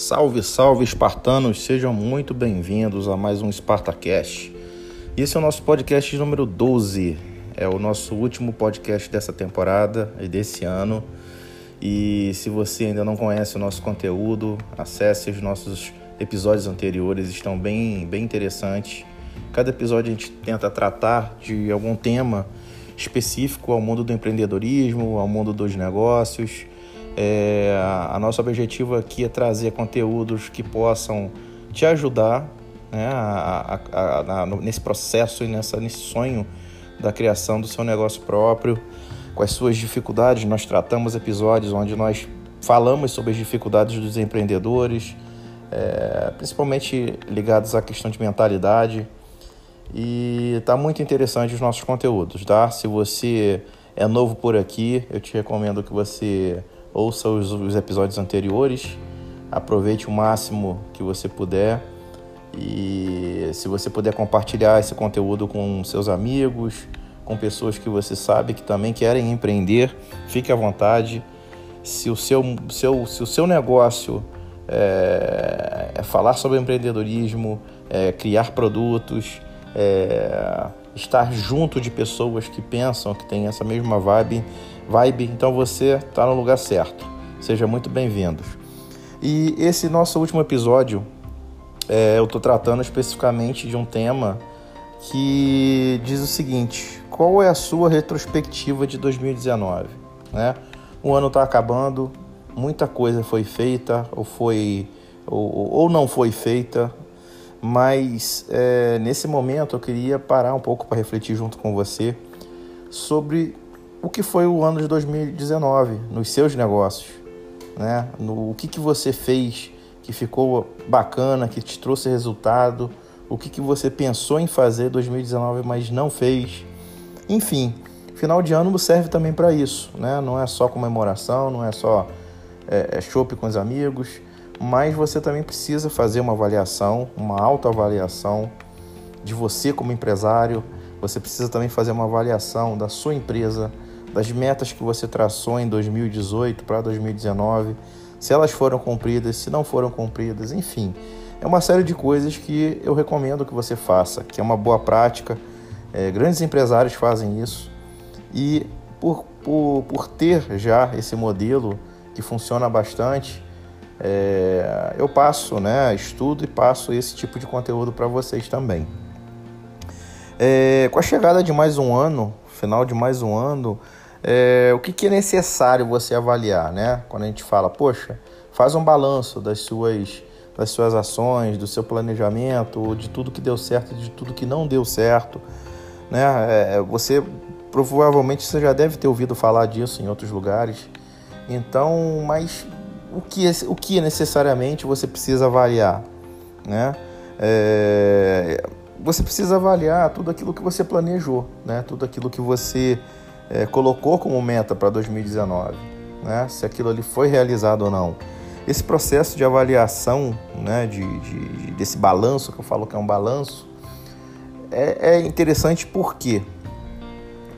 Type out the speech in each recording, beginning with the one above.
Salve, salve, espartanos! Sejam muito bem-vindos a mais um SpartaCast. Esse é o nosso podcast número 12. É o nosso último podcast dessa temporada e desse ano. E se você ainda não conhece o nosso conteúdo, acesse os nossos episódios anteriores, estão bem, bem interessantes. Cada episódio a gente tenta tratar de algum tema específico ao mundo do empreendedorismo, ao mundo dos negócios é, a, nosso objetivo aqui é trazer conteúdos que possam te ajudar né, a, a, a, nesse processo e nessa, nesse sonho da criação do seu negócio próprio, com as suas dificuldades. Nós tratamos episódios onde nós falamos sobre as dificuldades dos empreendedores, é, principalmente ligados à questão de mentalidade. E está muito interessante os nossos conteúdos, tá? Se você é novo por aqui, eu te recomendo que você ouça os, os episódios anteriores, aproveite o máximo que você puder e se você puder compartilhar esse conteúdo com seus amigos, com pessoas que você sabe que também querem empreender, fique à vontade. Se o seu, seu, se o seu negócio é, é falar sobre empreendedorismo, é criar produtos, é estar junto de pessoas que pensam, que têm essa mesma vibe, vibe, então você está no lugar certo. Seja muito bem-vindo. E esse nosso último episódio, é, eu estou tratando especificamente de um tema que diz o seguinte: qual é a sua retrospectiva de 2019? Né? O ano está acabando, muita coisa foi feita ou foi ou, ou não foi feita, mas é, nesse momento eu queria parar um pouco para refletir junto com você sobre o que foi o ano de 2019 nos seus negócios, né? No o que, que você fez que ficou bacana, que te trouxe resultado, o que, que você pensou em fazer em 2019, mas não fez. Enfim, final de ano serve também para isso, né? Não é só comemoração, não é só é, é chopp com os amigos, mas você também precisa fazer uma avaliação, uma autoavaliação de você como empresário. Você precisa também fazer uma avaliação da sua empresa, das metas que você traçou em 2018 para 2019, se elas foram cumpridas, se não foram cumpridas, enfim. É uma série de coisas que eu recomendo que você faça, que é uma boa prática. É, grandes empresários fazem isso e por, por, por ter já esse modelo que funciona bastante, é, eu passo, né, estudo e passo esse tipo de conteúdo para vocês também. É, com a chegada de mais um ano, final de mais um ano, é, o que, que, é necessário você avaliar, né? Quando a gente fala, poxa, faz um balanço das suas, das suas ações, do seu planejamento, de tudo que deu certo, de tudo que não deu certo, né? É, é, você provavelmente você já deve ter ouvido falar disso em outros lugares. Então, mas o que, é, o que necessariamente você precisa avaliar, né? É, você precisa avaliar tudo aquilo que você planejou, né? Tudo aquilo que você é, colocou como meta para 2019, né? se aquilo ali foi realizado ou não. Esse processo de avaliação, né, de, de desse balanço, que eu falo que é um balanço, é, é interessante por quê?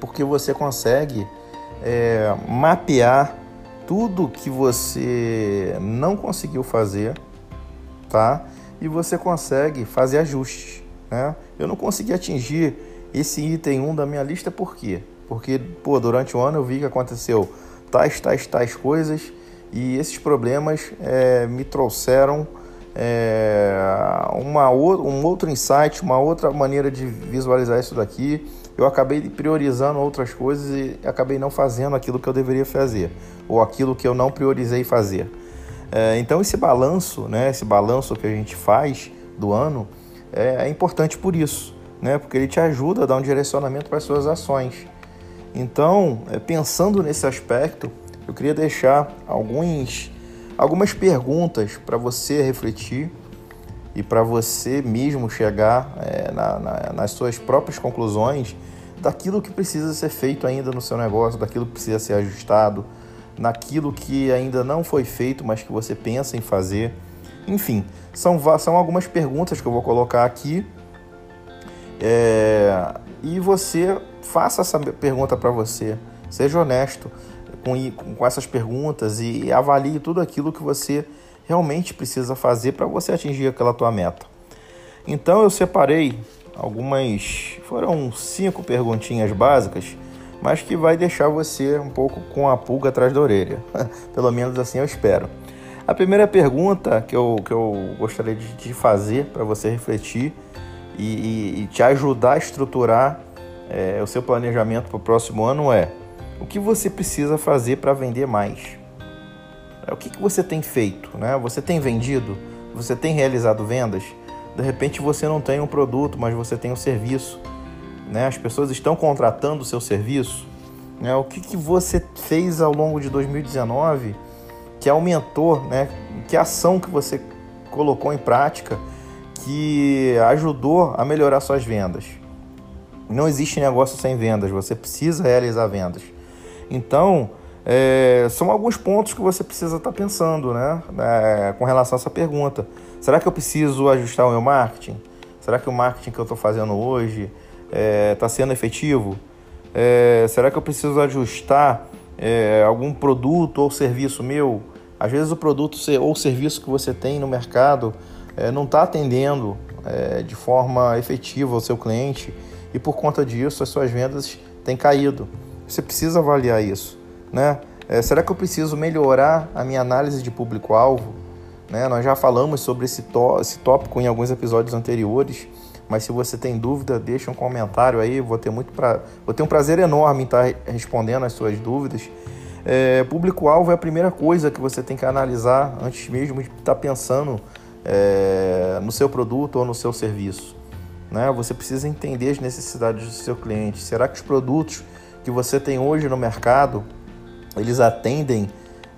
Porque você consegue é, mapear tudo que você não conseguiu fazer, tá? E você consegue fazer ajustes, né? Eu não consegui atingir esse item 1 da minha lista por quê? Porque, pô, durante o ano eu vi que aconteceu tais, tais, tais coisas e esses problemas é, me trouxeram é, uma, um outro insight, uma outra maneira de visualizar isso daqui. Eu acabei priorizando outras coisas e acabei não fazendo aquilo que eu deveria fazer, ou aquilo que eu não priorizei fazer. É, então esse balanço, né, esse balanço que a gente faz do ano é, é importante por isso, né, porque ele te ajuda a dar um direcionamento para as suas ações. Então, é, pensando nesse aspecto, eu queria deixar alguns, algumas perguntas para você refletir e para você mesmo chegar é, na, na, nas suas próprias conclusões daquilo que precisa ser feito ainda no seu negócio, daquilo que precisa ser ajustado, naquilo que ainda não foi feito, mas que você pensa em fazer. Enfim, são, são algumas perguntas que eu vou colocar aqui. É, e você faça essa pergunta para você. Seja honesto com, com essas perguntas e avalie tudo aquilo que você realmente precisa fazer para você atingir aquela tua meta. Então eu separei algumas, foram cinco perguntinhas básicas, mas que vai deixar você um pouco com a pulga atrás da orelha. Pelo menos assim eu espero. A primeira pergunta que eu, que eu gostaria de, de fazer para você refletir e, e, e, te ajudar a estruturar é, o seu planejamento para o próximo ano é: o que você precisa fazer para vender mais? É, o que, que você tem feito? Né? Você tem vendido? Você tem realizado vendas? De repente você não tem um produto, mas você tem um serviço. Né? As pessoas estão contratando o seu serviço. Né? O que, que você fez ao longo de 2019 que aumentou, né? que ação que você colocou em prática que ajudou a melhorar suas vendas? Não existe negócio sem vendas, você precisa realizar vendas. Então, é, são alguns pontos que você precisa estar tá pensando né? É, com relação a essa pergunta. Será que eu preciso ajustar o meu marketing? Será que o marketing que eu estou fazendo hoje está é, tá sendo efetivo? É, será que eu preciso ajustar é, algum produto ou serviço meu? Às vezes o produto ou serviço que você tem no mercado é, não está atendendo de forma efetiva o seu cliente e por conta disso as suas vendas têm caído. Você precisa avaliar isso, né? É, será que eu preciso melhorar a minha análise de público-alvo? Né? Nós já falamos sobre esse, esse tópico em alguns episódios anteriores, mas se você tem dúvida, deixa um comentário aí, vou ter, muito pra... vou ter um prazer enorme em estar respondendo as suas dúvidas. É, público-alvo é a primeira coisa que você tem que analisar antes mesmo de estar pensando é, no seu produto ou no seu serviço. Né? Você precisa entender as necessidades do seu cliente. Será que os produtos que você tem hoje no mercado eles atendem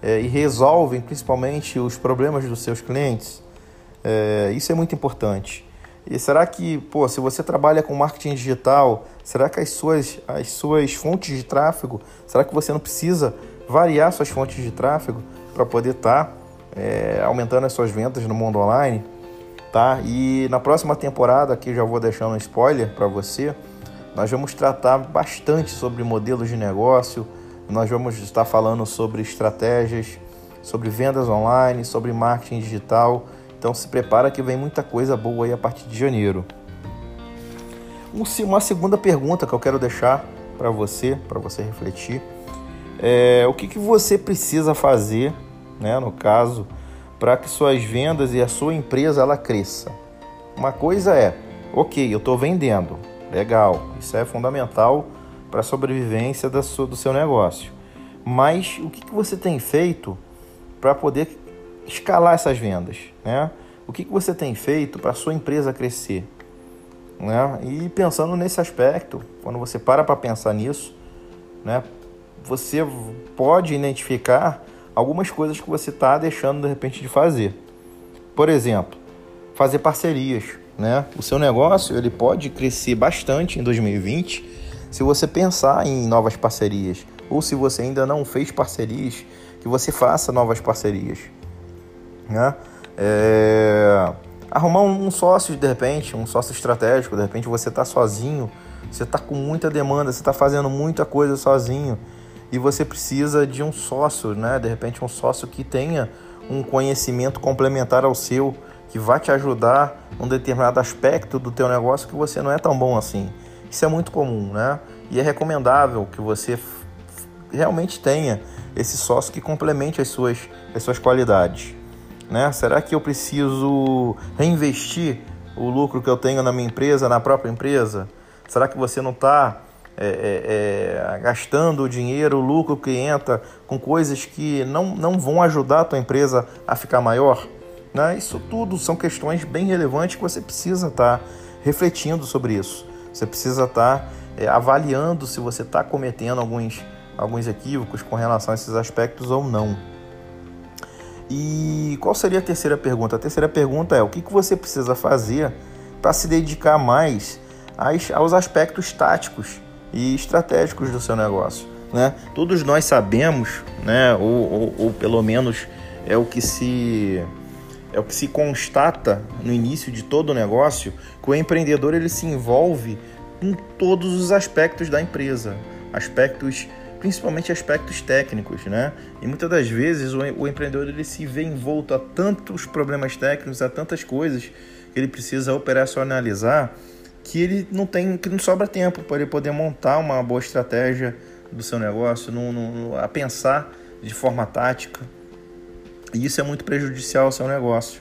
é, e resolvem principalmente os problemas dos seus clientes? É, isso é muito importante. E será que, pô, se você trabalha com marketing digital, será que as suas, as suas fontes de tráfego, será que você não precisa variar suas fontes de tráfego para poder estar tá, é, aumentando as suas vendas no mundo online? Tá? E na próxima temporada, aqui já vou deixando um spoiler para você, nós vamos tratar bastante sobre modelos de negócio, nós vamos estar falando sobre estratégias, sobre vendas online, sobre marketing digital. Então se prepara que vem muita coisa boa aí a partir de janeiro. Uma segunda pergunta que eu quero deixar para você, para você refletir, é o que, que você precisa fazer, né, no caso, para que suas vendas e a sua empresa ela cresça. Uma coisa é, ok, eu estou vendendo, legal, isso é fundamental para a sobrevivência do seu negócio. Mas o que, você tem feito para poder escalar essas vendas? Né? O que, você tem feito para a sua empresa crescer? Né? E pensando nesse aspecto, quando você para para pensar nisso, né, você pode identificar algumas coisas que você está deixando de repente de fazer. Por exemplo, fazer parcerias. Né? O seu negócio ele pode crescer bastante em 2020 se você pensar em novas parcerias, ou se você ainda não fez parcerias, que você faça novas parcerias. Né? É... Arrumar um sócio de repente, um sócio estratégico, de repente você está sozinho, você está com muita demanda, você está fazendo muita coisa sozinho e você precisa de um sócio, né? De repente um sócio que tenha um conhecimento complementar ao seu, que vai te ajudar num determinado aspecto do teu negócio que você não é tão bom assim. Isso é muito comum, né? E é recomendável que você realmente tenha esse sócio que complemente as suas, as suas qualidades. Né? Será que eu preciso reinvestir o lucro que eu tenho na minha empresa, na própria empresa? Será que você não está é, é, é, gastando o dinheiro, o lucro que entra com coisas que não, não vão ajudar a tua empresa a ficar maior? Né? Isso tudo são questões bem relevantes que você precisa estar tá refletindo sobre isso. Você precisa estar tá, é, avaliando se você está cometendo alguns, alguns equívocos com relação a esses aspectos ou não. E qual seria a terceira pergunta? A terceira pergunta é: o que, que você precisa fazer para se dedicar mais aos, aos aspectos táticos e estratégicos do seu negócio? Né? Todos nós sabemos, né, ou, ou, ou pelo menos é o que se é o que se constata no início de todo o negócio, que o empreendedor ele se envolve em todos os aspectos da empresa, aspectos principalmente aspectos técnicos, né? E muitas das vezes o, o empreendedor ele se vê envolto a tantos problemas técnicos, a tantas coisas que ele precisa operacionalizar, que ele não tem, que não sobra tempo para ele poder montar uma boa estratégia do seu negócio, no, no, a pensar de forma tática. E isso é muito prejudicial ao seu negócio.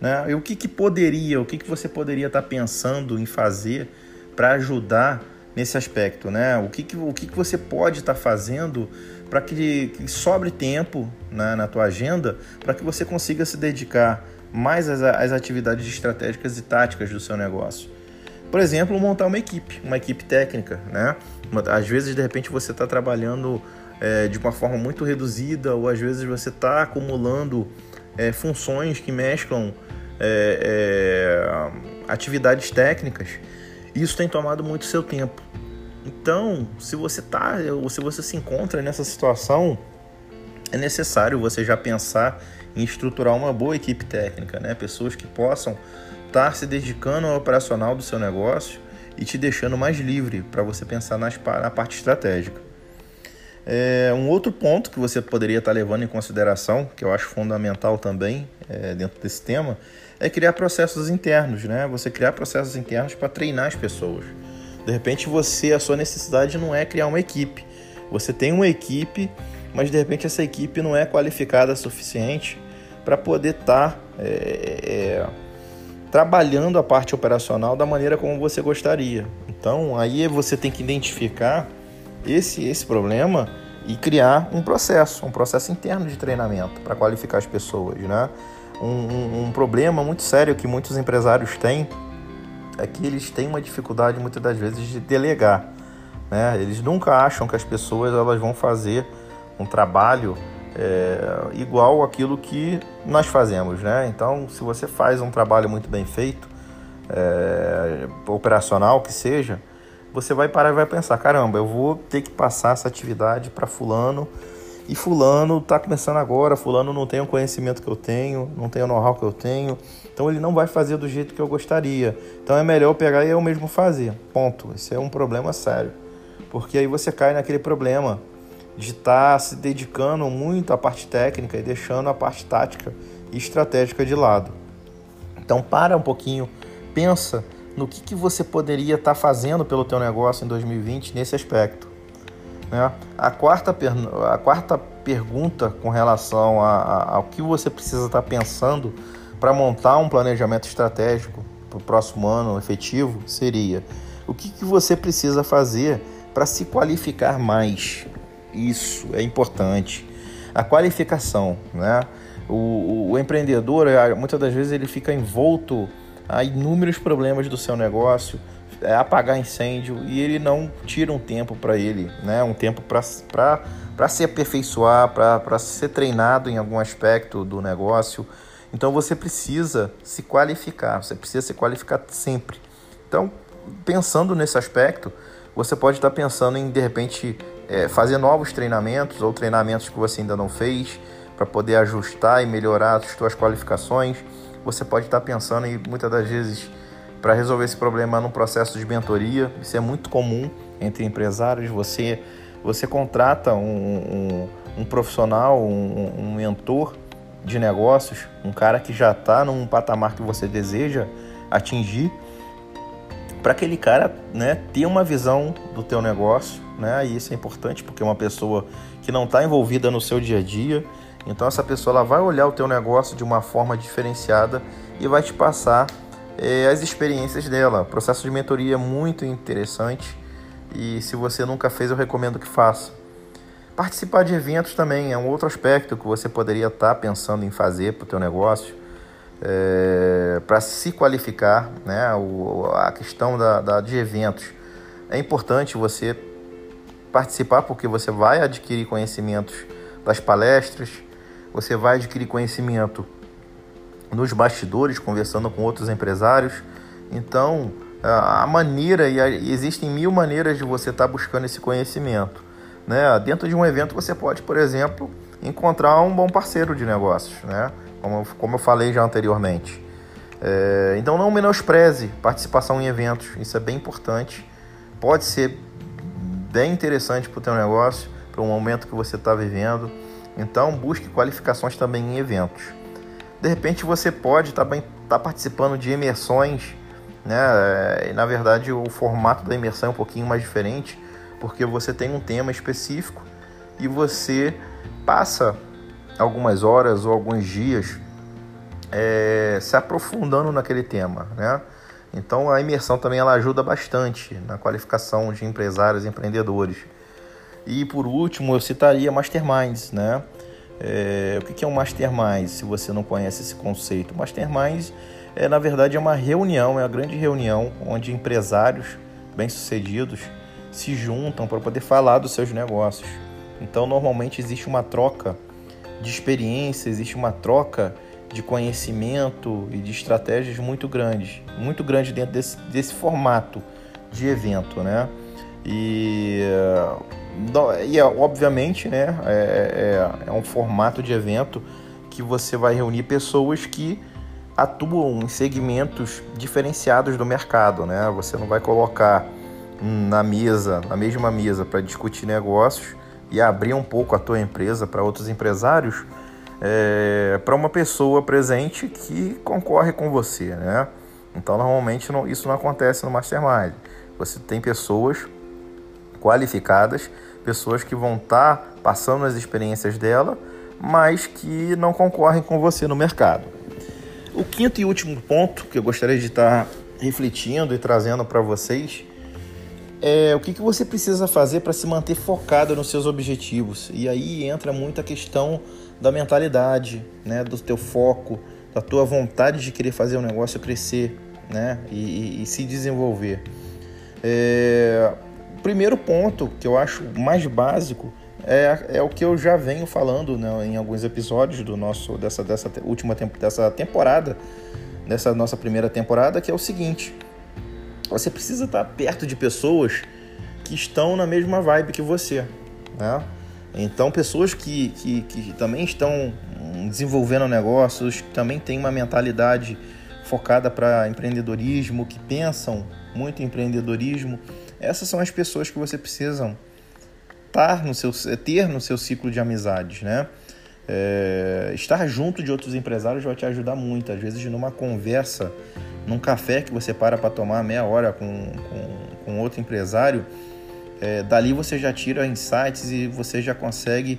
Né? E o que, que poderia, o que, que você poderia estar pensando em fazer para ajudar nesse aspecto? Né? O, que, que, o que, que você pode estar fazendo para que, que, sobre tempo né, na tua agenda para que você consiga se dedicar mais às, às atividades estratégicas e táticas do seu negócio? Por exemplo, montar uma equipe, uma equipe técnica, né? Às vezes, de repente, você está trabalhando é, de uma forma muito reduzida, ou às vezes você está acumulando é, funções que mesclam é, é, atividades técnicas. Isso tem tomado muito seu tempo. Então, se você tá, ou se você se encontra nessa situação, é necessário você já pensar em estruturar uma boa equipe técnica, né? Pessoas que possam estar se dedicando ao operacional do seu negócio e te deixando mais livre para você pensar nas, na parte estratégica. É, um outro ponto que você poderia estar levando em consideração, que eu acho fundamental também é, dentro desse tema, é criar processos internos, né? Você criar processos internos para treinar as pessoas. De repente você, a sua necessidade não é criar uma equipe. Você tem uma equipe, mas de repente essa equipe não é qualificada o suficiente para poder estar tá, é, é, trabalhando a parte operacional da maneira como você gostaria. Então aí você tem que identificar esse, esse problema e criar um processo, um processo interno de treinamento para qualificar as pessoas, né? Um, um, um, problema muito sério que muitos empresários têm é que eles têm uma dificuldade muitas das vezes de delegar, né? Eles nunca acham que as pessoas elas vão fazer um trabalho é, igual aquilo que nós fazemos, né? Então, se você faz um trabalho muito bem feito, é, operacional que seja, você vai parar e vai pensar, caramba, eu vou ter que passar essa atividade para fulano e fulano está começando agora, fulano não tem o conhecimento que eu tenho, não tem o know-how que eu tenho, então ele não vai fazer do jeito que eu gostaria. Então é melhor eu pegar e eu mesmo fazer. Ponto. Esse é um problema sério. Porque aí você cai naquele problema de estar tá se dedicando muito à parte técnica e deixando a parte tática e estratégica de lado. Então para um pouquinho, pensa no que, que você poderia estar tá fazendo pelo teu negócio em 2020 nesse aspecto. Né? A, quarta a quarta pergunta com relação a, a, ao que você precisa estar tá pensando para montar um planejamento estratégico para o próximo ano efetivo seria o que, que você precisa fazer para se qualificar mais isso é importante. A qualificação, né? O, o, empreendedor, muitas das vezes, ele fica envolto a inúmeros problemas do seu negócio, é apagar incêndio e ele não tira um tempo para ele, né? Um tempo para se aperfeiçoar, para ser treinado em algum aspecto do negócio. Então você precisa se qualificar, você precisa se qualificar sempre. Então, pensando nesse aspecto, você pode estar pensando em de repente é, fazer novos treinamentos ou treinamentos que você ainda não fez para poder ajustar e melhorar as suas qualificações. Você pode estar pensando em muitas das vezes para resolver esse problema num processo de mentoria. Isso é muito comum entre empresários. Você você contrata um, um, um profissional, um, um mentor de negócios, um cara que já está num patamar que você deseja atingir para aquele cara né, ter uma visão do teu negócio, né? E isso é importante porque é uma pessoa que não está envolvida no seu dia a dia, então essa pessoa ela vai olhar o teu negócio de uma forma diferenciada e vai te passar é, as experiências dela. O processo de mentoria é muito interessante e se você nunca fez, eu recomendo que faça. Participar de eventos também é um outro aspecto que você poderia estar tá pensando em fazer para o teu negócio é, para se qualificar, né? O, a questão da, da, de eventos. É importante você participar porque você vai adquirir conhecimentos das palestras, você vai adquirir conhecimento nos bastidores, conversando com outros empresários. Então, a maneira, e existem mil maneiras de você estar tá buscando esse conhecimento. Né? Dentro de um evento, você pode, por exemplo, encontrar um bom parceiro de negócios. Né? Como, como eu falei já anteriormente. É, então não menospreze participação em eventos, isso é bem importante. Pode ser bem interessante para o teu negócio, para o momento que você está vivendo. Então, busque qualificações também em eventos. De repente, você pode tá estar tá participando de imersões, né? E, na verdade, o formato da imersão é um pouquinho mais diferente, porque você tem um tema específico e você passa algumas horas ou alguns dias é, se aprofundando naquele tema, né? Então a imersão também ela ajuda bastante na qualificação de empresários e empreendedores. E por último eu citaria masterminds, né? É, o que é um mastermind? Se você não conhece esse conceito, mastermind é na verdade é uma reunião, é uma grande reunião onde empresários bem-sucedidos se juntam para poder falar dos seus negócios. Então normalmente existe uma troca de experiência, existe uma troca de conhecimento e de estratégias muito grandes, muito grande dentro desse, desse formato de evento, né? E, e obviamente, né, é, é, é um formato de evento que você vai reunir pessoas que atuam em segmentos diferenciados do mercado, né? Você não vai colocar na mesa, na mesma mesa para discutir negócios e abrir um pouco a tua empresa para outros empresários é, para uma pessoa presente que concorre com você, né? Então, normalmente não, isso não acontece no Mastermind. Você tem pessoas qualificadas, pessoas que vão estar tá passando as experiências dela, mas que não concorrem com você no mercado. O quinto e último ponto que eu gostaria de estar tá refletindo e trazendo para vocês é o que, que você precisa fazer para se manter focado nos seus objetivos. E aí entra muito a questão da mentalidade, né, do teu foco, da tua vontade de querer fazer o um negócio crescer, né, e, e, e se desenvolver. É, o primeiro ponto que eu acho mais básico é, é o que eu já venho falando né, em alguns episódios do nosso dessa, dessa última dessa temporada, dessa nossa primeira temporada, que é o seguinte: você precisa estar perto de pessoas que estão na mesma vibe que você, né? Então, pessoas que, que, que também estão desenvolvendo negócios, que também têm uma mentalidade focada para empreendedorismo, que pensam muito em empreendedorismo, essas são as pessoas que você precisa estar no seu, ter no seu ciclo de amizades, né? É, estar junto de outros empresários vai te ajudar muito. Às vezes, numa conversa, num café que você para para tomar meia hora com, com, com outro empresário, é, dali você já tira insights e você já consegue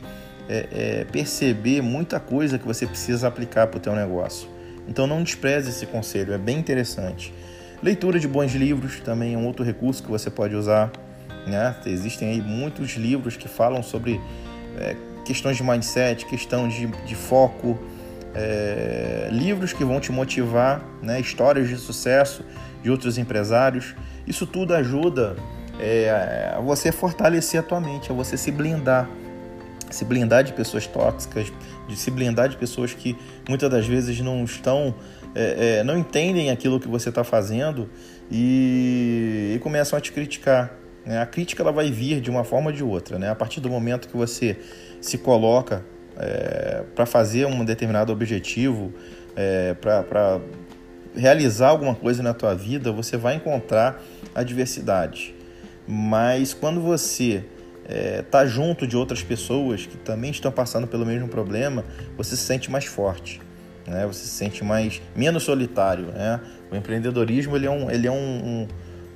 é, é, perceber muita coisa que você precisa aplicar para o teu negócio. Então não despreze esse conselho, é bem interessante. Leitura de bons livros também é um outro recurso que você pode usar. Né? Existem aí muitos livros que falam sobre é, questões de mindset, questão de, de foco, é, livros que vão te motivar, né? histórias de sucesso de outros empresários. Isso tudo ajuda é, a você fortalecer a tua mente, a você se blindar. Se blindar de pessoas tóxicas, de se blindar de pessoas que muitas das vezes não estão, é, é, não entendem aquilo que você está fazendo e, e, começam a te criticar. Né? A crítica ela vai vir de uma forma ou de outra. Né? A partir do momento que você se coloca é, para fazer um determinado objetivo, é, para realizar alguma coisa na tua vida, você vai encontrar adversidade. Mas quando você está é, tá junto de outras pessoas que também estão passando pelo mesmo problema, você se sente mais forte, né? Você se sente mais menos solitário, né? O empreendedorismo ele é um, ele é um,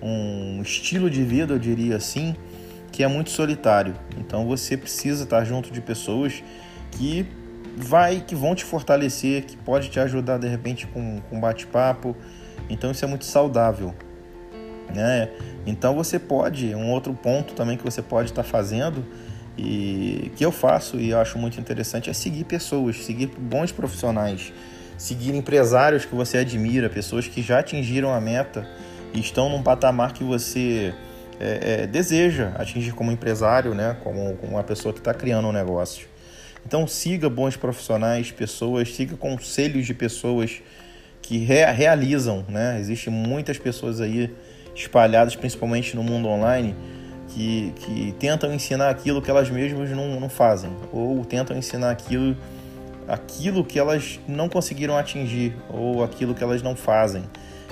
um, um estilo de vida, eu diria assim, que é muito solitário. Então você precisa estar junto de pessoas que vai, que vão te fortalecer, que pode te ajudar de repente com, com bate-papo. Então isso é muito saudável. Né? Então você pode, um outro ponto também que você pode estar fazendo e que eu faço e eu acho muito interessante é seguir pessoas, seguir bons profissionais, seguir empresários que você admira, pessoas que já atingiram a meta e estão num patamar que você é, é, deseja atingir como empresário, né? como, como uma pessoa que está criando um negócio. Então siga bons profissionais, pessoas, siga conselhos de pessoas que re realizam, né? Existem muitas pessoas aí espalhadas, principalmente no mundo online, que, que tentam ensinar aquilo que elas mesmas não, não fazem, ou tentam ensinar aquilo, aquilo que elas não conseguiram atingir, ou aquilo que elas não fazem.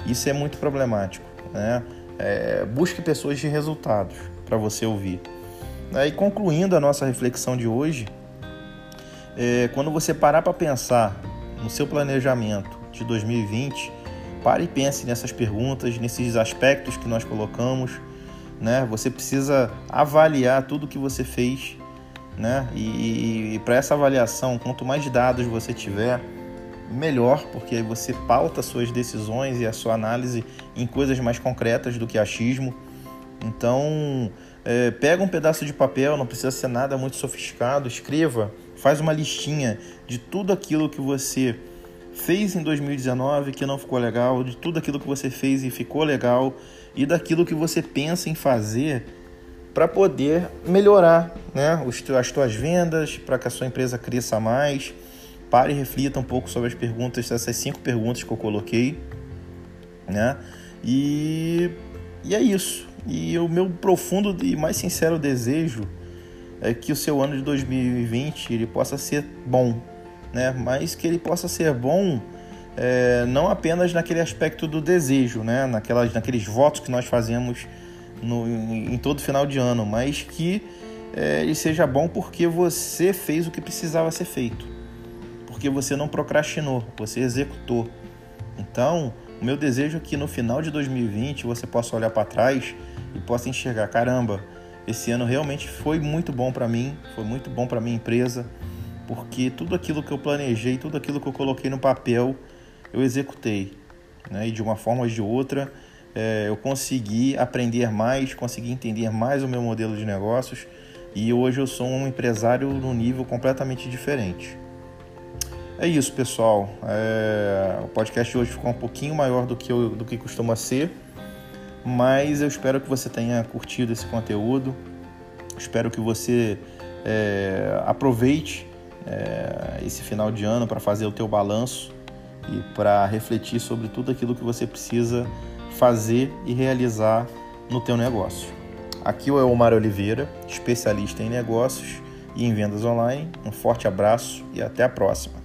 Isso é muito problemático. Né? É, busque pessoas de resultados para você ouvir. Né? E concluindo a nossa reflexão de hoje, é, quando você parar para pensar no seu planejamento de 2020, pare e pense nessas perguntas, nesses aspectos que nós colocamos. Né? Você precisa avaliar tudo que você fez. Né? E, e, e para essa avaliação, quanto mais dados você tiver, melhor, porque aí você pauta suas decisões e a sua análise em coisas mais concretas do que achismo. Então, é, pega um pedaço de papel, não precisa ser nada muito sofisticado, escreva, faz uma listinha de tudo aquilo que você fez em 2019 que não ficou legal, de tudo aquilo que você fez e ficou legal e daquilo que você pensa em fazer para poder melhorar né, as tuas vendas, para que a sua empresa cresça mais. Pare e reflita um pouco sobre as perguntas, essas cinco perguntas que eu coloquei, né? E, e é isso. E o meu profundo e mais sincero desejo é que o seu ano de 2020 ele possa ser bom, né? Mas que ele possa ser bom é, não apenas naquele aspecto do desejo, né? Naquelas, naqueles votos que nós fazemos no, em, em todo final de ano, mas que é, ele seja bom porque você fez o que precisava ser feito, porque você não procrastinou, você executou. Então, o meu desejo é que no final de 2020 você possa olhar para trás e possa enxergar, caramba, esse ano realmente foi muito bom para mim, foi muito bom para minha empresa, porque tudo aquilo que eu planejei, tudo aquilo que eu coloquei no papel, eu executei, né? E de uma forma ou de outra, é, eu consegui aprender mais, consegui entender mais o meu modelo de negócios e hoje eu sou um empresário num nível completamente diferente. É isso, pessoal. É... O podcast de hoje ficou um pouquinho maior do que, eu, do que costuma ser, mas eu espero que você tenha curtido esse conteúdo. Espero que você é, aproveite é, esse final de ano para fazer o teu balanço e para refletir sobre tudo aquilo que você precisa fazer e realizar no teu negócio. Aqui é o Omar Oliveira, especialista em negócios e em vendas online. Um forte abraço e até a próxima.